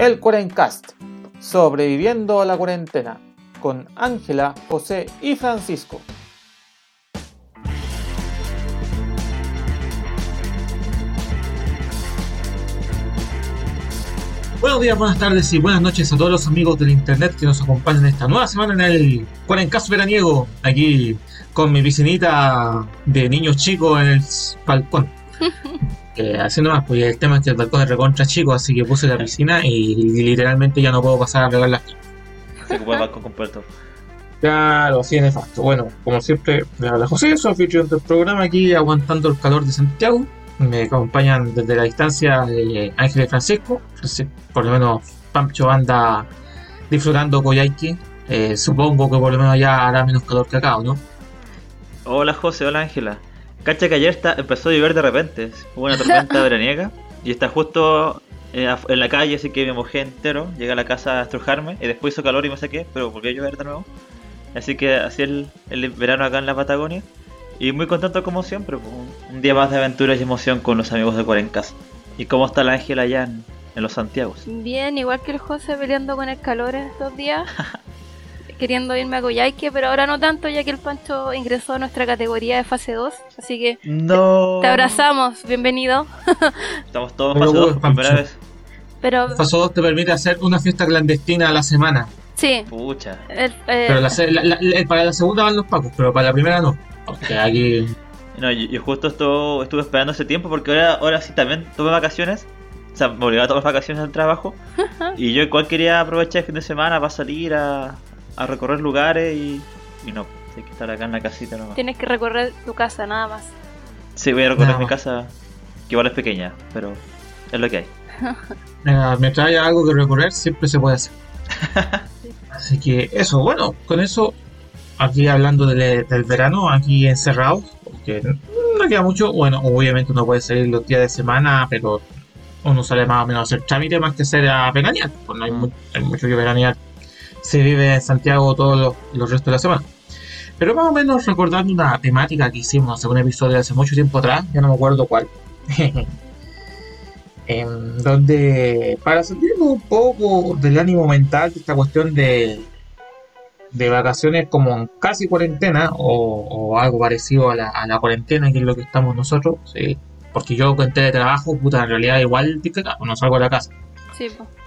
el Cuarencast, sobreviviendo a la cuarentena, con Ángela, José y Francisco. Buenos días, buenas tardes y buenas noches a todos los amigos del internet que nos acompañan esta nueva semana en el Cuarencast veraniego, aquí con mi piscinita de niños chicos en el balcón. Eh, así nomás, pues el tema es que el balcón es recontra chico, así que puse la piscina y, literalmente ya no puedo pasar a regar las Se ocupa el balcón completo. Claro, así es facto. Bueno, como siempre, me habla José, soy anfitrión del programa aquí aguantando el calor de Santiago. Me acompañan desde la distancia eh, Ángel y Francisco. Por lo menos Pancho anda disfrutando Coyhaique. Eh, supongo que por lo menos ya hará menos calor que acá, ¿no? Hola José, hola Ángela. Cacha que ayer está, empezó a llover de repente. Hubo una tormenta veraniega y está justo eh, en la calle, así que me mojé entero. Llegué a la casa a estrujarme y después hizo calor y me saqué, pero volvió a llover de nuevo. Así que así el, el verano acá en la Patagonia. Y muy contento como siempre, pues, un día más de aventuras y emoción con los amigos de Cuarencas. ¿Y cómo está la Ángela allá en, en los Santiagos? Bien, igual que el José peleando con el calor estos días. queriendo irme a Coyhaique, pero ahora no tanto, ya que el Pancho ingresó a nuestra categoría de fase 2. Así que no. te, abrazamos, bienvenido. Estamos todos en fase 2 por primera vez. Pero... Fase 2 te permite hacer una fiesta clandestina a la semana. Sí. Pucha. Eh, pero para la segunda van los pacos, pero para la primera no. Porque aquí. No, yo, justo esto, estuve esperando ese tiempo porque ahora, ahora sí también tuve vacaciones. O sea, me obligaba a tomar vacaciones del trabajo. y yo igual quería aprovechar el fin de semana para salir a, a recorrer lugares y, y no, hay que estar acá en la casita nomás. Tienes que recorrer tu casa nada más. Sí, voy a recorrer mi casa, que igual es pequeña, pero es lo que hay. me trae algo que recorrer, siempre se puede hacer. Así que eso, bueno, con eso, aquí hablando del, del verano, aquí encerrado, porque no queda mucho, bueno, obviamente uno puede salir los días de semana, pero uno sale más o menos a hacer trámite más que ser a veranear, pues no hay, mm. hay mucho que veranear se vive en Santiago todos los, restos de la semana. Pero más o menos recordando una temática que hicimos hace un episodio hace mucho tiempo atrás, ya no me acuerdo cuál. en donde para salirnos un poco del ánimo mental de esta cuestión de, de vacaciones como casi cuarentena o, algo parecido a la, cuarentena que es lo que estamos nosotros, porque yo con teletrabajo, puta, en realidad igual no salgo de la casa. Sí, pues.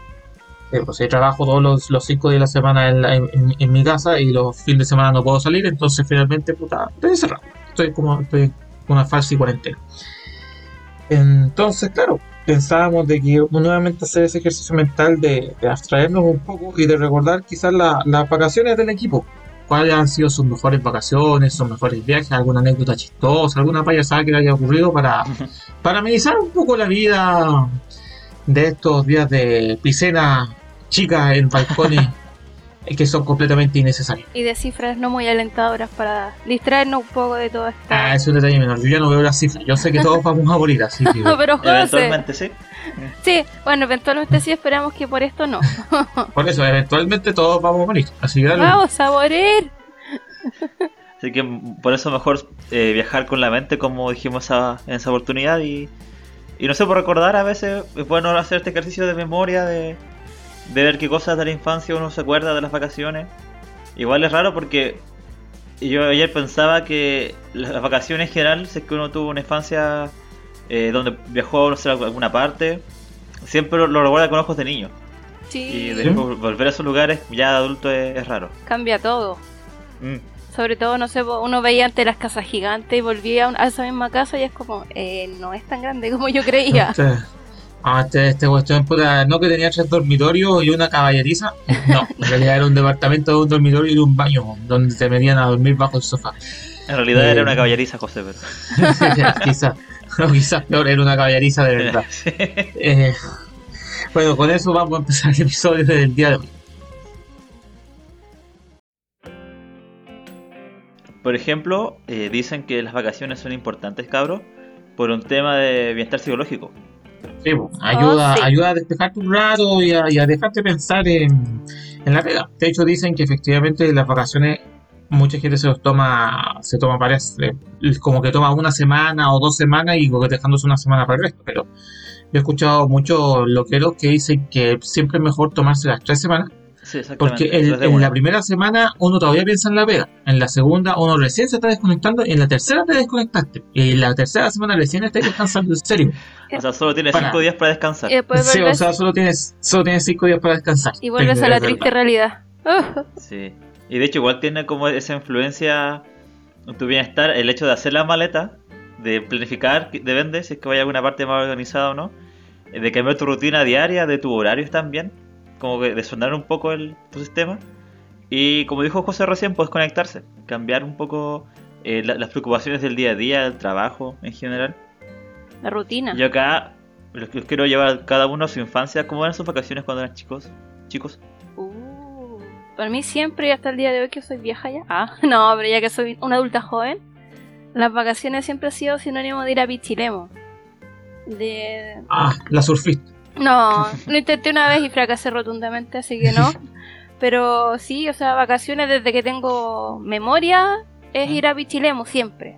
Eh, pues trabajo todos los, cinco días de la semana en, mi casa y los fines de semana no puedo salir, entonces finalmente, puta, estoy encerrado. Estoy como, estoy una falsa y cuarentena. Entonces, claro, pensábamos de que nuevamente hacer ese ejercicio mental de, abstraernos un poco y de recordar quizás las vacaciones del equipo. ¿Cuáles han sido sus mejores vacaciones, sus mejores viajes, alguna anécdota chistosa, alguna payasada que le haya ocurrido para, para amenizar un poco la vida de estos días de piscina chicas en balcones que son completamente innecesarias. Y de cifras no muy alentadoras para distraernos un poco de todo esto. Ah, es un detalle menor. Yo ya no veo las cifras. Yo sé que todos vamos a morir, así que. Pero eventualmente sí. Sí, bueno, eventualmente sí, esperamos que por esto no. por eso, eventualmente todos vamos a morir. Así que Vamos a morir. Así que por eso mejor eh, viajar con la mente, como dijimos en esa oportunidad. Y, y no sé, por recordar, a veces es bueno hacer este ejercicio de memoria de de ver qué cosas de la infancia uno se acuerda de las vacaciones. Igual es raro porque yo ayer pensaba que las vacaciones en general, si es que uno tuvo una infancia eh, donde viajó no sé, a alguna parte, siempre lo, recuerda con ojos de niño. Sí. Y volver a esos lugares ya de adulto es, raro. Cambia todo. Mm. Sobre todo, no sé, uno veía antes las casas gigantes y volvía a esa misma casa y es como, eh, no es tan grande como yo creía. Ah, este, este cuestión, puta, no que tenía tres dormitorios y una caballeriza. No, en realidad era un departamento de un dormitorio y un baño donde te metían a dormir bajo el sofá. En realidad era eh, una caballeriza, José, pero. quizás, no, quizás peor, era una caballeriza de verdad. Eh, bueno, con eso vamos a empezar el episodio del día de hoy. Por ejemplo, eh, dicen que las vacaciones son importantes, cabros, por un tema de bienestar psicológico. Sí, ayuda, oh, ayuda a despejarte un rato y a, dejarte pensar en, la vida. De hecho, dicen que efectivamente las vacaciones mucha gente se los toma, se toma varias, como que toma una semana o dos semanas y dejándose una semana para el resto, pero he escuchado muchos loqueros que dicen que siempre es mejor tomarse las tres semanas, Sí, porque el- tres de en la primera semana uno todavía piensa en la pega, en la segunda uno recién se está desconectando y en la tercera te desconectaste. Y en la tercera semana recién estás descansando en serio. O sea, solo tienes Para. cinco días para descansar. Y después Sí, o vuelves, sea, solo tienes, solo tienes cinco días para descansar. y vuelves a la verdad. triste realidad. Sí. Y de hecho igual tiene como esa influencia en tu bienestar el hecho de hacer la maleta, de planificar de vender, si es que vaya a alguna parte más organizada o no, eh, de cambiar tu rutina diaria, de tus horarios también, como que de sonar un poco el, tu sistema. Y como dijo José recién, puedes conectarse, cambiar un poco eh, la- las preocupaciones del día a día, del trabajo en general. La rutina. Yo acá los, los quiero llevar cada uno a su infancia, ¿cómo eran sus vacaciones cuando eran chicos? Chicos. Uh, para mí siempre y hasta el día de hoy que soy vieja ya. Ah, no, pero ya que soy una adulta joven, las vacaciones siempre ha sido sinónimo de ir a Pichilemo. De... Ah, la surfista. No, lo intenté una vez y fracasé rotundamente, así que no. Pero sí, o sea, vacaciones desde que tengo memoria es ir a Pichilemo siempre.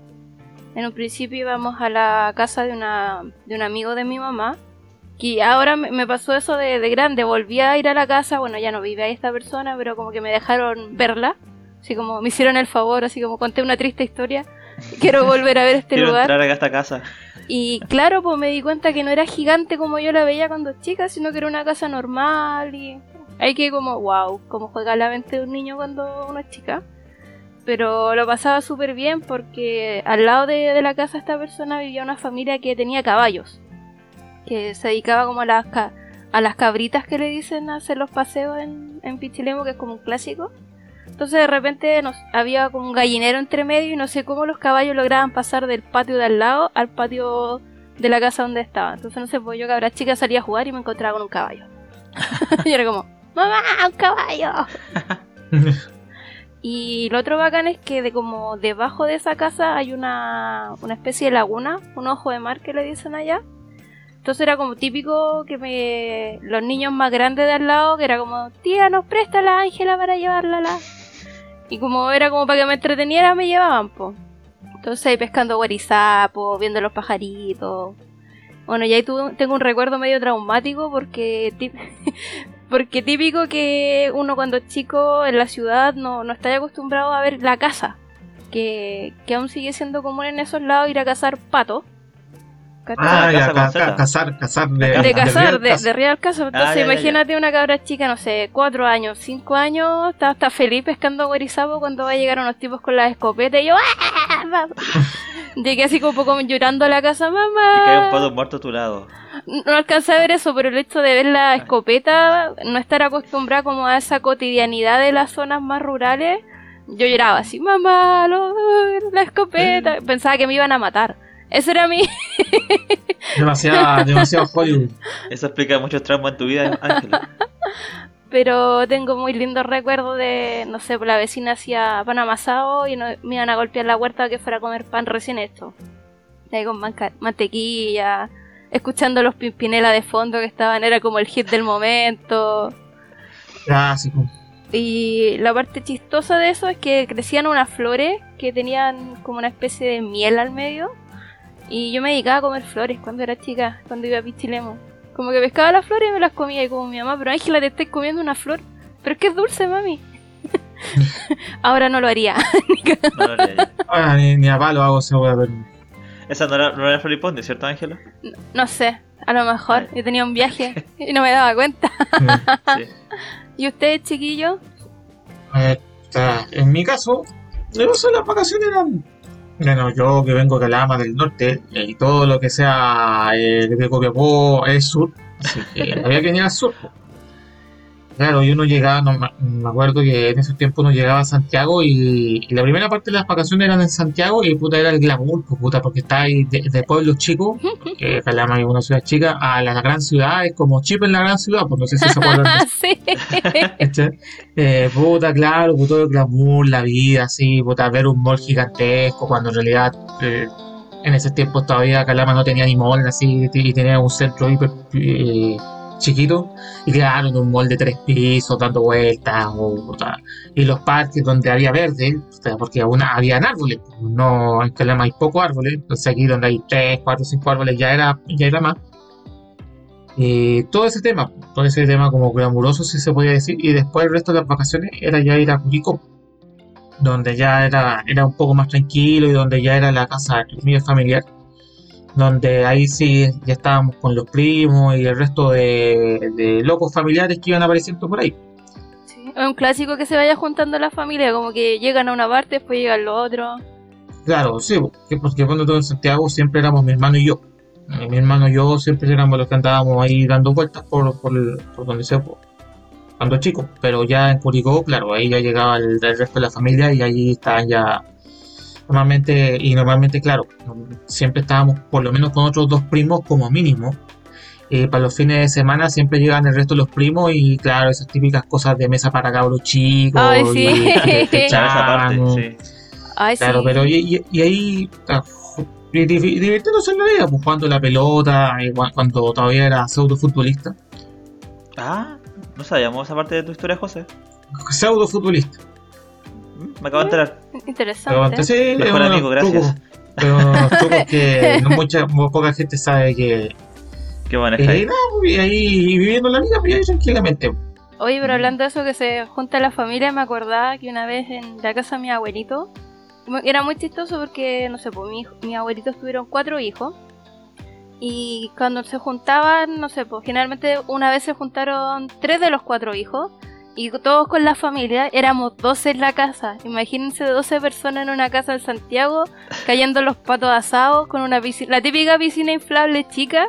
En un principio íbamos a la casa de, una, de un amigo de mi mamá. Y ahora me, me pasó eso de, de grande. Volví a ir a la casa. Bueno, ya no vive ahí esta persona, pero como que me dejaron verla. Así como me hicieron el favor, así como conté una triste historia. Quiero volver a ver este Quiero lugar. entrar a esta casa. Y claro, pues me di cuenta que no era gigante como yo la veía cuando chica, sino que era una casa normal y hay que como, wow, como juega la mente de un niño cuando uno es chica. Pero lo pasaba súper bien porque al lado de, de la casa esta persona vivía una familia que tenía caballos, que se dedicaba como a las, a las cabritas que le dicen a hacer los paseos en, en Pichilemo, que es como un clásico. Entonces de repente nos, había como un gallinero entre medio y no sé cómo los caballos lograban pasar del patio de al lado al patio de la casa donde estaba. Entonces no sé, pues yo cabra chica salía a jugar y me encontraba con un caballo. y era como, ¡Mamá, un caballo! Y lo otro bacán es que de como debajo de esa casa hay una, una especie de laguna, un ojo de mar que le dicen allá. Entonces era como típico que me los niños más grandes de al lado, que era como, tía, nos presta la Ángela para llevarla la... Y como era como para que me entreteniera, me llevaban, po. Entonces ahí pescando guarizapo, viendo los pajaritos. Bueno, y ahí tengo un recuerdo medio traumático porque porque típico que uno cuando es chico en la ciudad no, no está acostumbrado a ver la caza. Que, que aún sigue siendo común en esos lados ir a cazar patos. ¿Cachai? Ah, ya, ca- ca- cazar, cazar de, De de cazar, de, de real. Entonces, Ah, ya, ya, ya. imagínate una cabra chica, no sé, cuatro años, cinco años, está, está feliz pescando guarizapo cuando va a llegar unos tipos con las escopetas y yo, ¡ah! Llegué así como un poco llorando a la casa, Y cae un mamá. pato muerto a tu lado. No alcancé a ver eso, pero el hecho de ver la escopeta, no estar acostumbrada como a esa cotidianidad de las zonas más rurales, yo lloraba así, mamá, lo- la escopeta. Pensaba que me iban a matar. Eso era mi, Demasiado, demasiado Hollywood. Eso explica muchos traumas en tu vida, Ángela. Pero tengo muy lindos recuerdos de, no sé, la vecina hacía pan amasado y no- me iban a golpear la huerta que fuera a comer pan recién hecho. Ahí con manca- mantequilla, escuchando los Pimpinela de fondo que estaban, era como el hit del momento. Clásico. Y la parte chistosa de eso es que crecían unas flores que tenían como una especie de miel al medio. Y yo me dedicaba a comer flores cuando era chica, cuando iba a Pichilemo. Como que pescaba las flores y me las comía y como mi mamá, pero Ángela, te estoy comiendo una flor. Pero es que es dulce, mami. Ahora no lo haría. No lo haría yo. Ah, ni, ni a palo hago esa wea, pero. Esa no era, no era Floripondio, ¿cierto, Ángela? No sé, a lo mejor. Yo tenía un viaje y no me daba cuenta. Sí. ¿Y usted, chiquillo? Eh, en mi caso, las vacaciones eran. Bueno, yo que vengo de Calama del norte, eh, y todo lo que sea eh, de Copiapó es sur, así que había que venir al sur. Claro, y uno llegaba, no, me acuerdo que en esos tiempos uno llegaba a Santiago y, y la primera parte de las vacaciones eran en Santiago y puta era el glamour, pues, puta, porque está ahí de, de pueblos chicos, que Calama es una ciudad chica, a la gran ciudad, es como chip en la gran ciudad, pues no sé si se acuerdan sí. Eh, puta, claro, pues todo el glamour, la vida, así, puta, ver un mall gigantesco, cuando en realidad eh, en ese tiempo todavía Calama no tenía ni mall, así, y tenía un centro hiper eh, chiquito, y claro, en un mall de tres pisos, dando vueltas, o, puta, y los parques donde había verde, porque aún habían árboles, no, en Calama hay pocos árboles, entonces aquí donde hay tres, cuatro, cinco árboles ya era, ya era más. Y todo ese tema, todo ese tema como glamuroso, si se podía decir, y después el resto de las vacaciones era ya ir a Curicó, donde ya era, era un poco más tranquilo y donde ya era la casa mío familiar, donde ahí sí ya estábamos con los primos y el resto de, de locos familiares que iban apareciendo por ahí. Sí, Es un clásico que se vaya juntando la familia, como que llegan a una parte, después llegan los otros. Claro, sí, porque, porque cuando todo en Santiago siempre éramos mi hermano y yo. Eh, Mi hermano y yo siempre éramos los que andábamos ahí dando vueltas por, por, por donde sea, por- cuando chicos. Pero ya en Curicó, claro, ahí ya llegaba el, el resto de la familia y allí estaban ya normalmente, y normalmente, claro, siempre estábamos por lo menos con otros dos primos como mínimo. Eh, para los fines de semana siempre llegan el resto de los primos y claro, esas típicas cosas de mesa para cabros chicos. Ay, sí. y- que parte, sí. Ay, Claro, sí. pero y, y- y ahí ah, divirtiéndose en la vida, pues jugando la pelota, cuando todavía era pseudo futbolista. Ah, no sabíamos esa parte de tu historia, José. Pseudo futbolista. Mm, Me acabo de enterar. Interesante. sí, Mejor amigo, gracias. pero que no mucha, muy poca gente sabe que. Qué Y maneja ahí, no, y ahí viviendo la vida, pues ahí tranquilamente. Oye, pero hablando de eso que se junta la familia, me acordaba que una vez en la casa de mi abuelito, era muy chistoso porque, no sé, pues mi, hijo- mi abuelito tuvieron cuatro hijos. Y cuando se juntaban, no sé, pues generalmente una vez se juntaron tres de los cuatro hijos. Y todos con la familia, éramos 12 en la casa. Imagínense 12 personas en una casa en Santiago, cayendo los patos asados, con una piscina, la típica piscina inflable chica.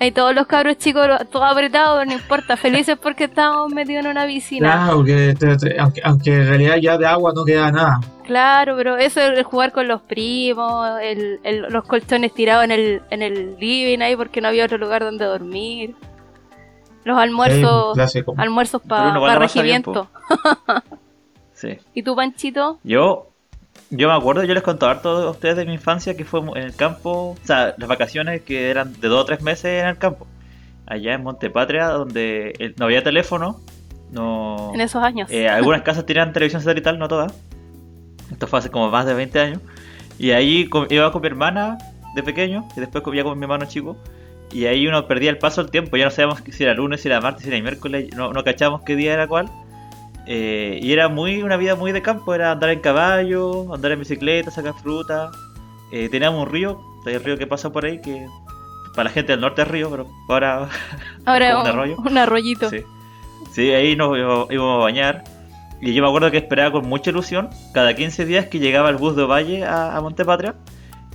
Ahí todos los cabros chicos, todos apretados, no importa, felices porque estábamos metidos en una piscina. Claro, porque aunque, aunque en realidad ya de agua no queda nada. Claro, pero eso de jugar con los primos, el, el- los colchones tirados en el, en el living ahí porque no había otro lugar donde dormir. Los almuerzos, clásico. almuerzos para bien, regimiento. Sí. ¿Y tú, Panchito? Yo, yo me acuerdo, yo les contaba harto a ustedes de mi infancia que fue en el campo, o sea, las vacaciones que eran de dos o tres meses en el campo. Allá en Montepatria, donde eh, no había teléfono, no... En esos años. Eh, algunas casas tenían televisión satelital, no todas. Esto fue hace como más de 20 años. Y ahí iba con mi hermana de pequeño y después comía con mi hermano chico. Y ahí uno perdía el paso del tiempo. Ya no sabíamos si era lunes, si era martes, si era miércoles. No, no cachábamos qué día era cuál. Eh, y era muy una vida muy de campo. Era andar en caballo, andar en bicicleta, sacar fruta. Eh, teníamos un río, hay un río que pasa por ahí que para la gente del norte es río, pero ahora Ahora un arroyo. un arroyito. Sí. Sí, ahí nos íbamos íbamos a bañar. Y yo me acuerdo que esperaba con mucha ilusión cada 15 días que llegaba el bus de Valle a, a Montepatria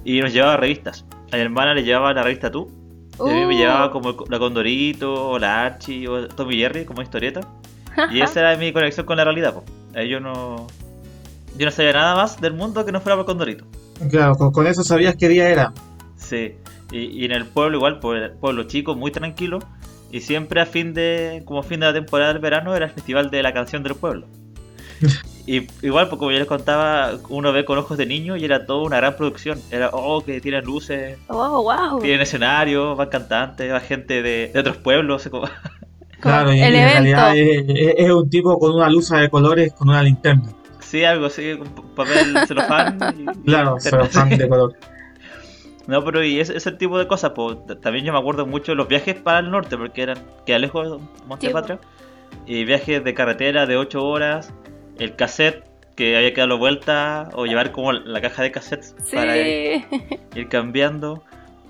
y nos llevaba revistas. A mi hermana le llevaba la revista Tú. Y a mí me Uh, llevaba como el- la Condorito, o la Archie, o Tommy Jerry como historieta. Y esa era mi conexión con la realidad. po. Ahí yo no. Yo no sabía nada más del mundo que no fuera por Condorito. Claro, con, con eso sabías qué día era. Sí, y, y en el pueblo igual, pues pueblo chico, muy tranquilo. Y siempre a fin de, como fin de la temporada del verano, era el festival de la canción del pueblo. Y igual, pues como yo les contaba, uno ve con ojos de niño y era toda una gran producción. Era, oh, que tienen luces, Oh, wow. tienen escenario, van cantantes, va gente de, de otros pueblos. como- Claro, y, el y en evento. realidad es, es- es un tipo con una luz de colores con una linterna. Sí, algo así, con papel celofán. y- Claro, pero fan de color. No, pero y ese, ese tipo de cosas, pues también yo me acuerdo mucho de los viajes para el norte, porque eran queda lejos de Montepatria. Y viajes de carretera de 8 horas, el cassette que había que darlo vuelta, o llevar como la caja de cassettes Sí. para ir cambiando,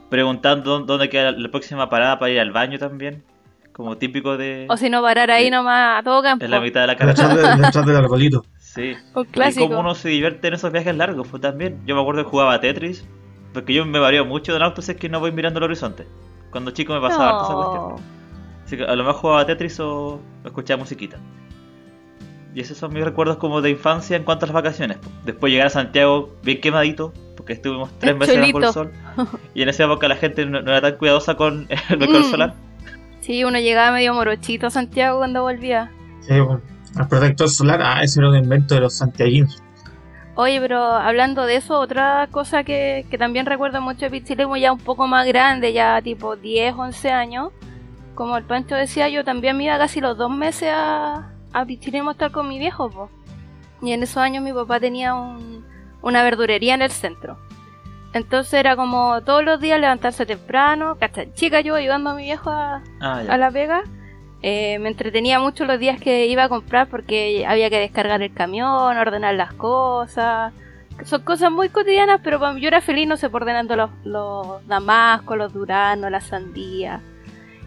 preguntando dó- dónde queda la próxima parada para ir al baño también, como típico de O si no, parar ahí nomás a todo campo. en la mitad de la carretera. de- detrás del arbolito. Sí. Un Y clásico. cómo uno se divierte en esos viajes largos, pues también. Yo me acuerdo que jugaba a Tetris, porque yo me varío mucho del auto si es que no voy mirando el horizonte. Cuando chico me pasaba harto esa cuestión. No. Así que a lo mejor jugaba a Tetris o escuchaba musiquita. Y esos son mis recuerdos como de infancia en cuanto a las vacaciones. Después llegar a Santiago bien quemadito, porque estuvimos tres meses bajo el sol. Y en esa época la gente no, no era tan cuidadosa con el bloqueador Mm. solar. Sí, uno llegaba medio morochito a Santiago cuando volvía. Sí, bueno, el protector solar, ah, ese era un invento de los santiaguinos. Oye, pero hablando de eso, otra cosa que, que también recuerdo mucho de Pichilemu ya un poco más grande, ya tipo 10, 11 años. Como el Pancho decía, yo también me iba casi los dos meses a, a Pichilemu a estar con mi viejo, po. Y en esos años mi papá tenía un- una verdurería en el centro. Entonces era como todos los días levantarse temprano, ¿cachai? Chica yo ayudando a mi viejo a, Ah, a la pega. Eh, me entretenía mucho los días que iba a comprar porque había que descargar el camión, ordenar las cosas. Son cosas muy cotidianas, pero yo era feliz, no sé, por ordenando los, los damascos, los duranos, las sandías.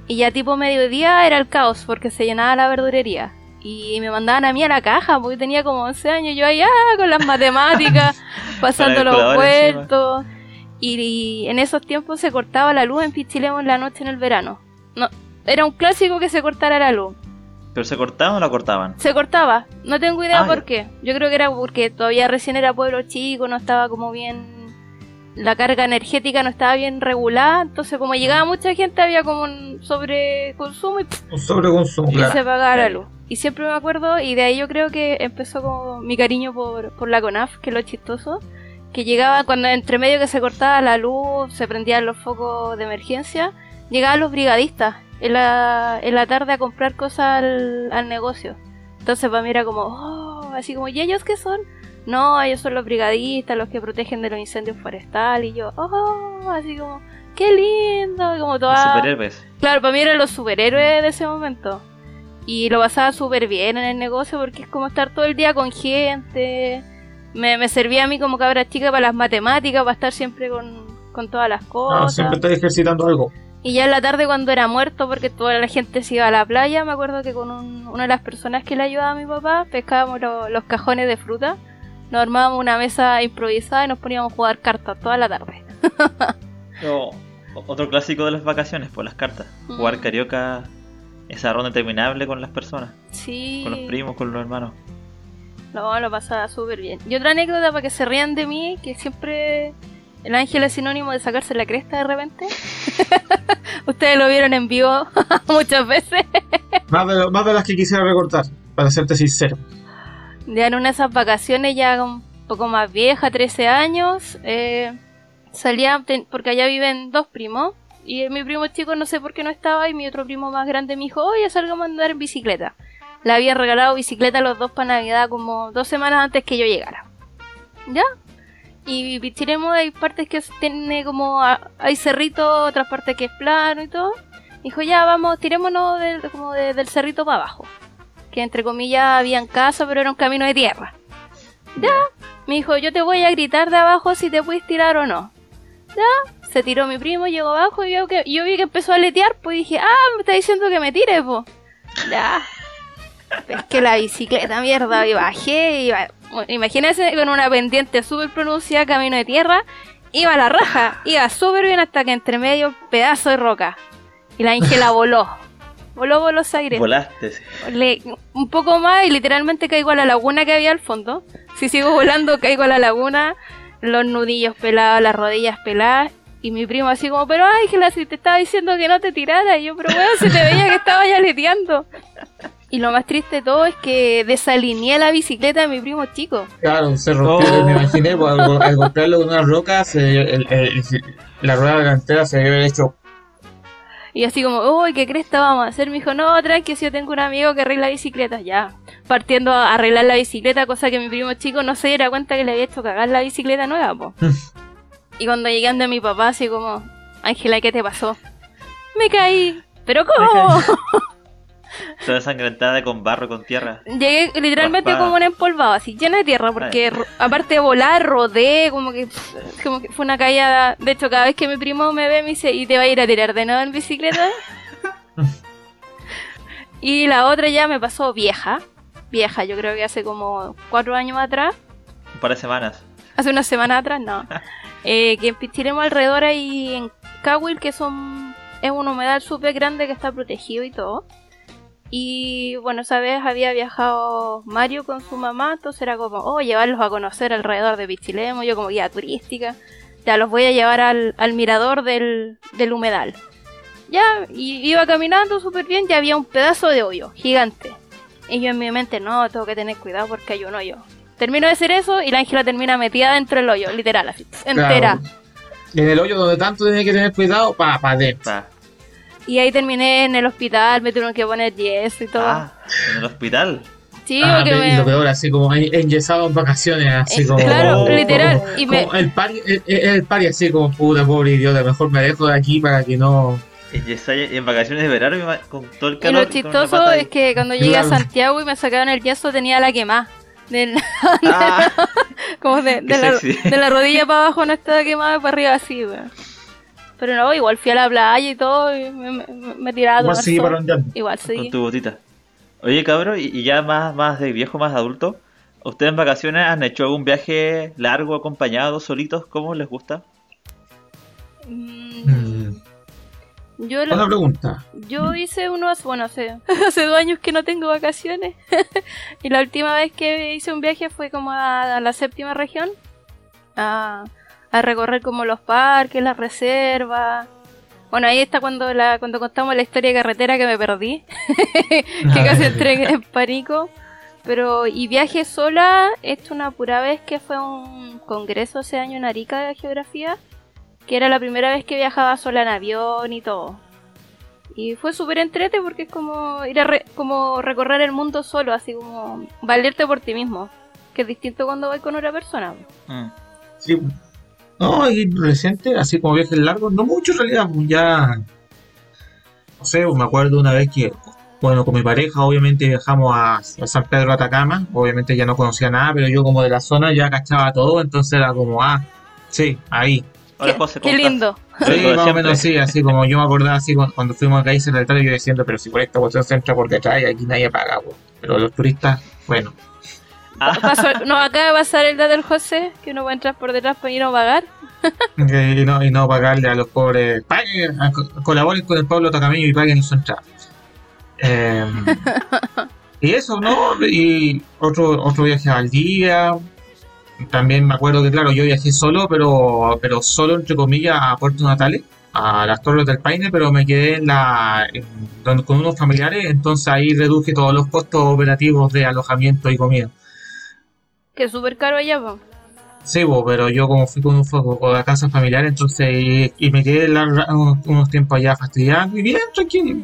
Y ya tipo mediodía era el caos porque se llenaba la verdurería. Y me mandaban a mí a la caja porque tenía como 11 años. Yo allá con las matemáticas, pasando los vueltos. Y, y en esos tiempos se cortaba la luz en Pichilemo en la noche en el verano. No, era un clásico que se cortara la luz. ¿Pero se cortaban o la cortaban? Se cortaba, no tengo idea Ah, por qué. Yo creo que era porque todavía recién era pueblo chico, no estaba como bien. La carga energética no estaba bien regulada, entonces como llegaba mucha gente había como un sobreconsumo y, Un sobreconsumo, y claro. se apagaba la luz. Y siempre me acuerdo, y de ahí yo creo que empezó como mi cariño por, por la CONAF, que es lo chistoso, que llegaba cuando entre medio que se cortaba la luz, se prendían los focos de emergencia, llegaban los brigadistas en la, en la tarde a comprar cosas al, al negocio. Entonces para mí era como, oh, así como, ¿y ellos qué son? No, ellos son los brigadistas, los que protegen de los incendios forestales. Y yo, oh, así como, qué lindo. y Como Los toda... superhéroes. Claro, para mí eran los superhéroes de ese momento. Y lo pasaba súper bien en el negocio porque es como estar todo el día con gente. Me, me servía a mí como cabra chica para las matemáticas, para estar siempre con, con todas las Ah, cosas. siempre estás ejercitando algo. Y ya en la tarde cuando era muerto, porque toda la gente se iba a la playa, me acuerdo que con un- una de las personas que le ayudaba a mi papá, pescábamos lo- los cajones de fruta, nos armábamos una mesa improvisada y nos poníamos a jugar cartas toda la tarde. Otro clásico de las vacaciones, pues las cartas. Jugar Mm. carioca, esa ronda interminable con las personas, Sí. con los primos, con los hermanos. No, lo pasaba súper bien. Y otra anécdota para que se rían de mí, que siempre el ángel es sinónimo de sacarse la cresta de repente. Ustedes lo vieron en vivo muchas veces. Más de, lo- más de las que quisiera recortar, para serte sincero. Ya en una de esas vacaciones, ya un poco más vieja, 13 años, eh, salía, porque allá viven dos primos, y mi primo chico no sé por qué no estaba, y mi otro primo más grande me dijo, oye, salgamos a andar en bicicleta. Le había regalado bicicleta a los dos para Navidad como dos semanas antes que yo llegara. ¿Ya? Y Pichiremo hay partes que tiene como, hay cerrito, otras partes que es plano y todo. Dijo, ya, vamos, tirémonos del, como de- del cerrito para abajo que entre comillas habían casa, pero era un camino de tierra. Ya, me dijo, yo te voy a gritar de abajo si te puedes tirar o no. Ya, se tiró mi primo, llegó abajo y vio que, yo vi que empezó a letear, pues dije, ah, me está diciendo que me tire, pues. Ya. Es que la bicicleta, mierda, y bajé, iba, bueno, imagínense con una pendiente súper pronunciada, camino de tierra, iba a la raja, iba súper bien hasta que entre medio pedazo de roca. Y la Ángela voló. Voló por los aires Volaste. sí. le- un poco más y literalmente caigo a la laguna que había al fondo. Si sigo volando, caigo a la laguna, los nudillos pelados, las rodillas peladas. Y mi primo así como, pero Ángela, si te estaba diciendo que no te tirara. Y yo, pero bueno, se te veía que estaba ya leteando. Y lo más triste de todo es que desalineé la bicicleta de mi primo chico. Claro, se rompió, Oh. me imaginé, pues, al, al golpearlo con una roca, se- el- el- la rueda delantera se había hecho. Y así como, uy, ¿qué cresta vamos a hacer? Me dijo, no, tranqui, si yo tengo un amigo que arregla bicicletas. Ya, partiendo a arreglar la bicicleta, cosa que mi primo chico no se diera cuenta que le había hecho cagar la bicicleta nueva, po. y cuando llegué ante mi papá, así como, Ángela, ¿qué te pasó? Me caí. ¿Pero cómo? Toda ensangrentada con barro, con tierra. Llegué literalmente Raspada. como un empolvado, así llena de tierra, porque aparte de volar, rodé, como que, como que fue una caída. De hecho, cada vez que mi primo me ve, me dice, ¿y te va a ir a tirar de nuevo en bicicleta? y la otra ya me pasó vieja, vieja, yo creo que hace como cuatro años atrás, Un par de semanas. hace una semana atrás, no. Eh, que en alrededor ahí en Cawil, que son es un humedal súper grande que está protegido y todo. Y bueno, esa vez había viajado Mario con su mamá, entonces era como, oh, llevarlos a conocer alrededor de Pichilemo, yo como guía turística. Ya los voy a llevar al, al mirador del, del humedal. Ya, y iba caminando súper bien, ya había un pedazo de hoyo gigante. Y yo en mi mente, no, tengo que tener cuidado porque hay un hoyo. Termino de hacer eso y la Ángela termina metida dentro del hoyo, literal, así, entera. Claro. En el hoyo donde tanto tenía que tener cuidado, pa, pa dentro. Pa. Y ahí terminé en el hospital, me tuvieron que poner yeso y todo. Ah, en el hospital. Sí, Ah, porque me- y lo peor, así como en- enyesado en vacaciones, así Eh, como. claro, como- literal, como- y me- como el pari, el, el- el pari así como puta pobre idiota, mejor me dejo de aquí para que no. Y, y en vacaciones de verano, con todo el Y calor. lo y una chistoso ahí. es que cuando llegué a Claro. Santiago y me sacaban el yeso tenía la quemada. Del- Ah, como de, de la, de la rodilla para abajo no estaba quemada y para arriba así, weón. Pero no, igual fui a la playa y todo y me, me, me tiraba a Igual seguí parrandeando. Igual con sí. tu botita. Oye, cabrón, y, y ya más, más de viejo, más de adulto, ¿ustedes en vacaciones han hecho algún viaje largo, acompañado, solitos? ¿Cómo les gusta? Mm, Mm, Yo, lo- pregunta. yo hice unos, bueno, hace, hace dos años que no tengo vacaciones. y la última vez que hice un viaje fue como a, a la séptima región. A, a recorrer como los parques, las reservas. Bueno, ahí está cuando la, cuando contamos la historia de carretera que me perdí. que casi entré en pánico. Pero, y viaje sola, esto una pura vez que fue un congreso ese año en Arica de geografía, que era la primera vez que viajaba sola en avión y todo. Y fue súper entrete porque es como ir a re- como recorrer el mundo solo, así como valerte por ti mismo. Que es distinto cuando vas con otra persona. Mm. Sí. No, y reciente, así como viajes largos, no mucho en realidad, pues ya. No sé, pues me acuerdo una vez que, bueno, con mi pareja, obviamente viajamos a, a San Pedro de Atacama, obviamente ya no conocía nada, pero yo como de la zona ya cachaba todo, entonces era como, ah, sí, ahí. Hola, qué lindo. Sí, más o menos así, así como yo me acordaba así cuando, cuando fuimos a Caíces del Altar, yo diciendo, pero si por esta cuestión se entra por detrás y aquí nadie paga, pues. pero los turistas, bueno. Ah, Pasó- nos acaba de pasar el dato del José, que uno va a entrar por detrás para ir a pagar. y no, y no pagarle a los pobres. Paguen, a- colaboren con el pueblo Tacameño y paguen su entrada. Eh, y eso, ¿no? Y otro, otro viaje al día. También me acuerdo que, claro, yo viajé solo, pero, pero solo, entre comillas, a Puerto Natales, a las Torres del Paine, pero me quedé en la, en- con unos familiares, entonces ahí reduje todos los costos operativos de alojamiento y comida. Que es súper caro allá, po. Sí, bo, pero yo como fui con, un fue con la casa familiar, entonces y, y me quedé la- unos, unos tiempos allá fastidiando y bien, tranquilo.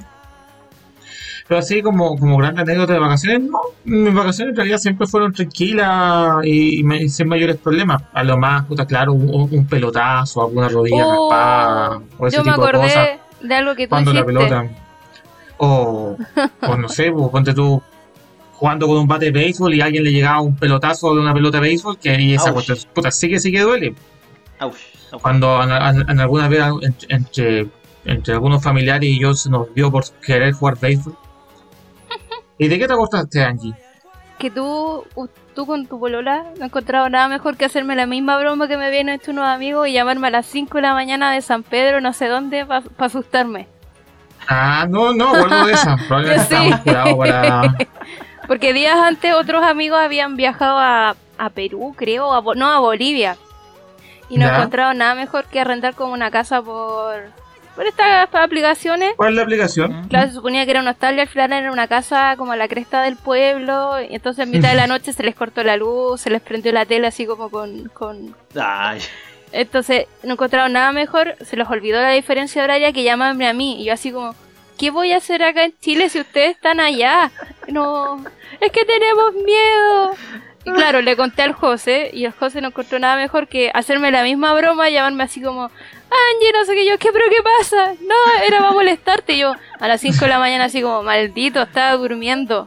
Pero así como, como gran anécdota de vacaciones, no, mis vacaciones en realidad siempre fueron tranquilas y, me- sin mayores problemas. A lo más, puta, claro, un, un pelotazo, alguna rodilla Oh, raspada, o ese Yo me tipo de cosas, acordé de algo que tú cuando la pelota. O, o no sé, bo, ponte tú jugando con un bate de béisbol y a alguien le llegaba un pelotazo de una pelota de béisbol que y esa cuestión, puta, sí que sí que duele. Cuando en, en- en alguna vez en- entre, entre algunos familiares y yo se nos vio por querer jugar béisbol. ¿Y de qué te acordaste, Angie? Que tú, u- tú con tu polola no encontraba nada mejor que hacerme la misma broma que me habían hecho unos amigos y llamarme a las 5 de la mañana de San Pedro, no sé dónde, para asustarme. Ah, no, no, acuerdo de esa. Probablemente Sí. estábamos curados para. Porque días antes otros amigos habían viajado a, a Perú, creo, a no, a Bolivia. Y no encontraron nada mejor que arrendar como una casa por, por estas aplicaciones. ¿Cuál es la aplicación? Claro, se suponía que era un hostal y al final era una casa como a la cresta del pueblo. Y entonces en mitad de la noche se les cortó la luz, se les prendió la tele así como con... con... Ay, Entonces no encontraron nada mejor, se les olvidó la diferencia horaria que llamarme a mí. Y yo así como, ¿qué voy a hacer acá en Chile si ustedes están allá? No, es que tenemos miedo. Y claro, le conté al José y el José no encontró nada mejor que hacerme la misma broma, llamarme así como, Angie, no sé qué yo, ¿qué, pero qué pasa? No, era para molestarte. Y yo a las 5 de la mañana así como, maldito, estaba durmiendo.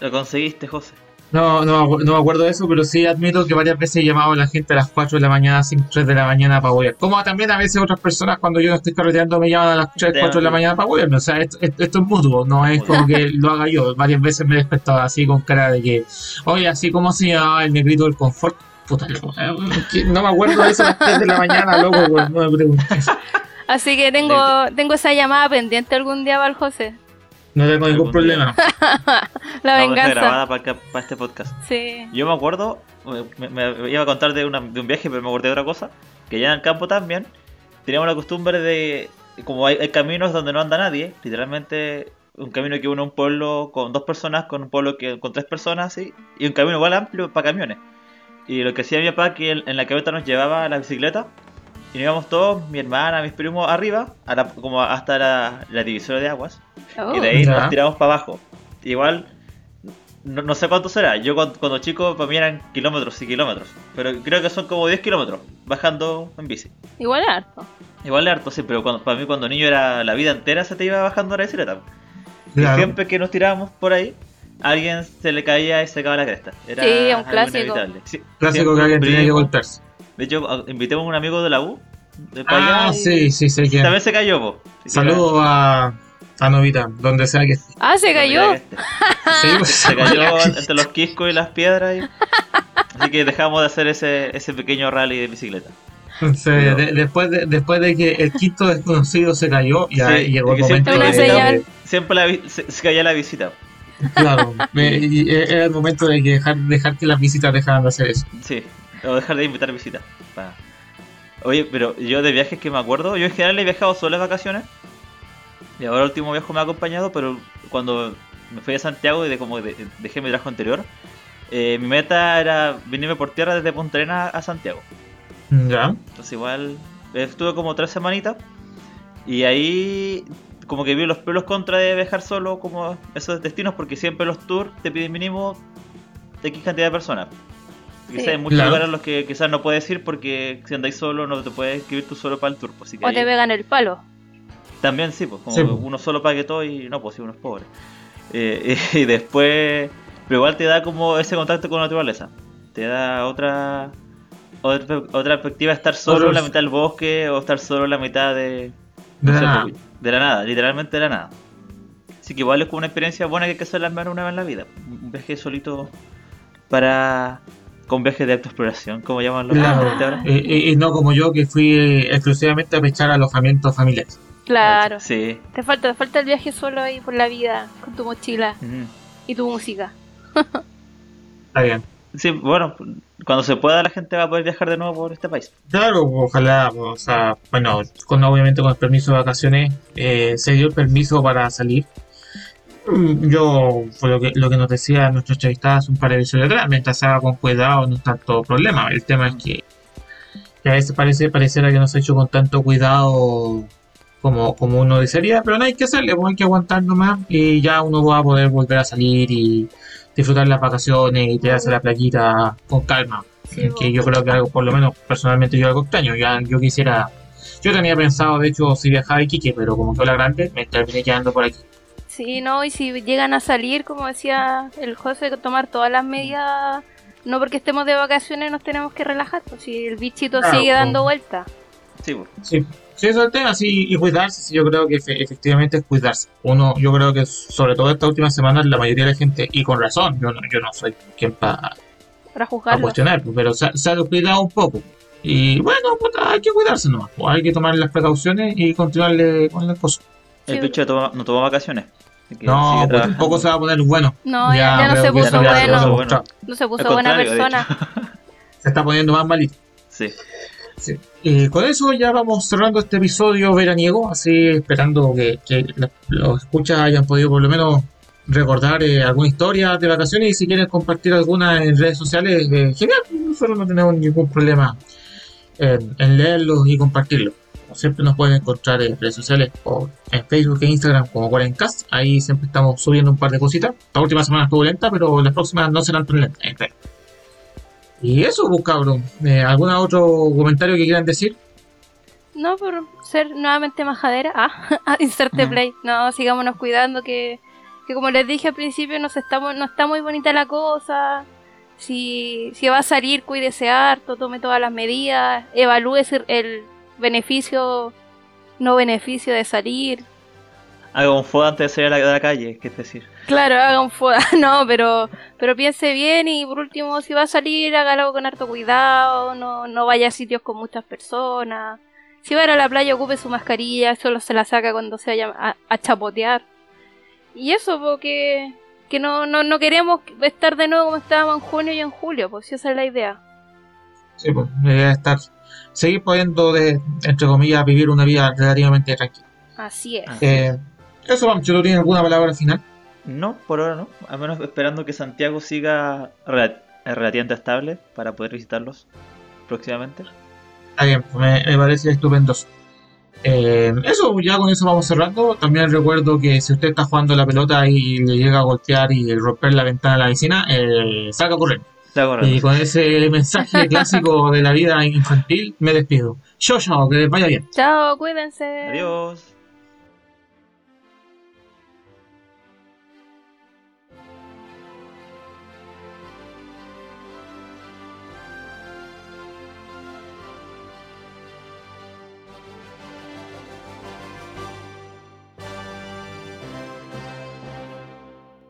lo conseguiste, José. No, no, no me acuerdo de eso, pero sí admito que varias veces he llamado a la gente a las 4 de la mañana, 5, 3 de la mañana para volver. Como también a veces otras personas cuando yo no estoy carreteando me llaman a las 3, 4 de la mañana para volverme. O sea, esto, esto- es mutuo, no es como que lo haga yo. Varias veces me he despertado así con cara de que, oye, así como se llamaba el negrito del confort. Puta, loco, eh, no me acuerdo de eso a las 3 de la mañana, loco, weón, no me preguntes. Así que tengo, tengo esa llamada pendiente algún día para el José. No tengo ningún Algún problema. La Vamos a dejar venganza. grabada para, acá- para este podcast. Sí. Yo me acuerdo, me, me iba a contar de, una- de un viaje, pero me acordé de otra cosa, que ya en el campo también teníamos la costumbre de, como hay, hay caminos donde no anda nadie, literalmente un camino que une un pueblo con dos personas, con un pueblo que con tres personas, ¿sí? y un camino igual amplio para camiones. Y lo que hacía mi papá, que en, en la camioneta nos llevaba a la bicicleta, y nos íbamos todos, mi hermana, mis primos, arriba, a la- como hasta la, la divisoria de aguas, Oh. y de ahí Ya. nos tiramos para abajo. Igual No, no sé cuánto será. Yo cuando, cuando chico para mí eran kilómetros y kilómetros. Pero creo que son como 10 kilómetros bajando en bici. Igual es harto. Igual de harto, sí, pero cuando, para mí cuando niño era la vida entera se te iba bajando la bicicleta. Y Claro. siempre que nos tirábamos por ahí, alguien se le caía y se acababa la cresta. Era Sí, un clásico. Sí, Clásico que alguien tenía que golpearse. De hecho, invitemos a un amigo de la U. De para Ah, allá y sí, sí, sé que. También se cayó, po. Saludos a, a Novita, donde sea que esté. Ah, se cayó. este. Sí, pues, Se cayó entre los quiscos y las piedras. y- Así que dejamos de hacer ese, ese pequeño rally de bicicleta. Entonces, de- después, de, después de que el quinto desconocido se cayó, ya Sí, llegó el momento siempre- de. Siempre la se, se caía la visita. Claro, me- era el momento de que dejar, dejar que las visitas dejaran de hacer eso. Sí, o dejar de invitar visitas. Pa- Oye, pero yo de viajes que me acuerdo, yo en general he viajado solo en vacaciones. Y ahora el último viaje me ha acompañado, pero cuando me fui a Santiago y de como de- dejé mi trabajo anterior, eh, mi meta era venirme por tierra desde Punta Arenas a Santiago. Ya, Entonces igual eh, estuve como tres semanitas y ahí como que vi los pelos contra de viajar solo como esos destinos porque siempre los tours te piden mínimo de X cantidad de personas. Quizás Sí. hay muchos Claro. lugares los que quizás no puedes ir porque si andáis solo no te puedes escribir tú solo para el tour. Pues, así que O te pegan el palo. también sí, pues como Sí, pues. uno solo pague todo y no, pues si uno es pobre. Eh, y después, pero igual te da como ese contacto con la naturaleza. Te da otra otra, otra perspectiva de estar solo en la mitad del bosque o estar solo en la mitad de, de no sé, nada. de la nada, literalmente de la nada. Así que igual es como una experiencia buena que hay que hacerla al menos una vez en la vida. Un viaje solito para... con viaje de autoexploración, como llaman los Claro. de ahora. Y, y- y no como yo que fui eh, exclusivamente a pechar alojamientos familiares. Claro. Sí. Te falta, te falta el viaje solo ahí por la vida, con tu mochila y tu música. Está bien. Sí, bueno, cuando se pueda la gente va a poder viajar de nuevo por este país. Claro, ojalá, o sea, bueno, con obviamente con el permiso de vacaciones, eh, se dio el permiso para salir. Mm, Yo, por lo que, lo que nos decía nuestro entrevistado hace un par de episodios atrás, mientras se haga con cuidado no es tanto problema. El tema es que, que a veces parece pareciera que no se ha hecho con tanto cuidado como, como uno desearía, pero no hay que hacerle, pues hay que aguantar nomás y ya uno va a poder volver a salir y disfrutar las vacaciones y tirarse la playita con calma Sí, que yo creo que algo, por lo menos personalmente yo algo extraño. Ya, yo quisiera, yo tenía pensado de hecho si viajaba a Iquique, pero como que la grande me terminé quedando por aquí. Sí, no, y si llegan a salir, como decía el José, tomar todas las medidas, no porque estemos de vacaciones nos tenemos que relajar, pues si el bichito Claro, sigue dando pues. vueltas. Sí, pues. Sí, sí, eso es el tema, sí, y cuidarse, sí, yo creo que efe- efectivamente es cuidarse. Uno, yo creo que sobre todo esta última semana la mayoría de la gente, y con razón, yo no, yo no soy quien para para juzgarlo. cuestionar, pues, pero se, se ha descuidado un poco. Y bueno, puta, hay que cuidarse nomás, pues, hay que tomar las precauciones y continuarle con las cosas. El Sí. bicho no toma vacaciones. No, pues tampoco se va a poner bueno. No, ya, ya no se puso se bueno. No se puso buena persona. Se está poniendo más malito. Sí. Sí. Y con eso ya vamos cerrando este episodio veraniego, así esperando que, los escuchas hayan podido por lo menos recordar eh, alguna historia de vacaciones y si quieren compartir alguna en redes sociales, eh, genial, nosotros no tenemos ningún problema en, en leerlos y compartirlos. Siempre nos pueden encontrar en redes sociales o en Facebook e Instagram como Cuarencast, ahí siempre estamos subiendo un par de cositas. La última semana estuvo lenta, pero las próximas no serán tan lentas. Y eso, pues cabrón. Eh, ¿Algún otro comentario que quieran decir? No, por ser nuevamente majadera. Ah, inserte Ujú. play. No, sigámonos cuidando que, que como les dije al principio, no, se está, mu- no está muy bonita la cosa. Si, si va a salir, cuídese harto, tome todas las medidas, evalúe el beneficio, no beneficio de salir. Haga un foda antes de salir a la, calle, que es decir. Claro, haga un foda, no, pero, pero piense bien y por último, si va a salir, hágalo con harto cuidado, no, no vaya a sitios con muchas personas. Si va a ir a la playa, ocupe su mascarilla, solo se la saca cuando se vaya a, a chapotear. Y eso, porque que no, no, no queremos estar de nuevo como estábamos en junio y en julio, pues si esa es la idea. Sí, pues, la idea es estar, seguir pudiendo, de, entre comillas, vivir una vida relativamente tranquila. Así es. Eh, eso, vamos, ¿tú tienes alguna palabra al final? No, por ahora no. Al menos esperando que Santiago siga rela- relativamente estable para poder visitarlos próximamente. Está bien, pues, me, me parece estupendoso. Eh, eso, ya con eso vamos cerrando. También recuerdo que si usted está jugando la pelota y le llega a golpear y romper la ventana de la vecina, eh, salga a correcto. Y con ese mensaje clásico de la vida infantil, me despido. Yo, yo, que les vaya bien. Chao, cuídense. Adiós.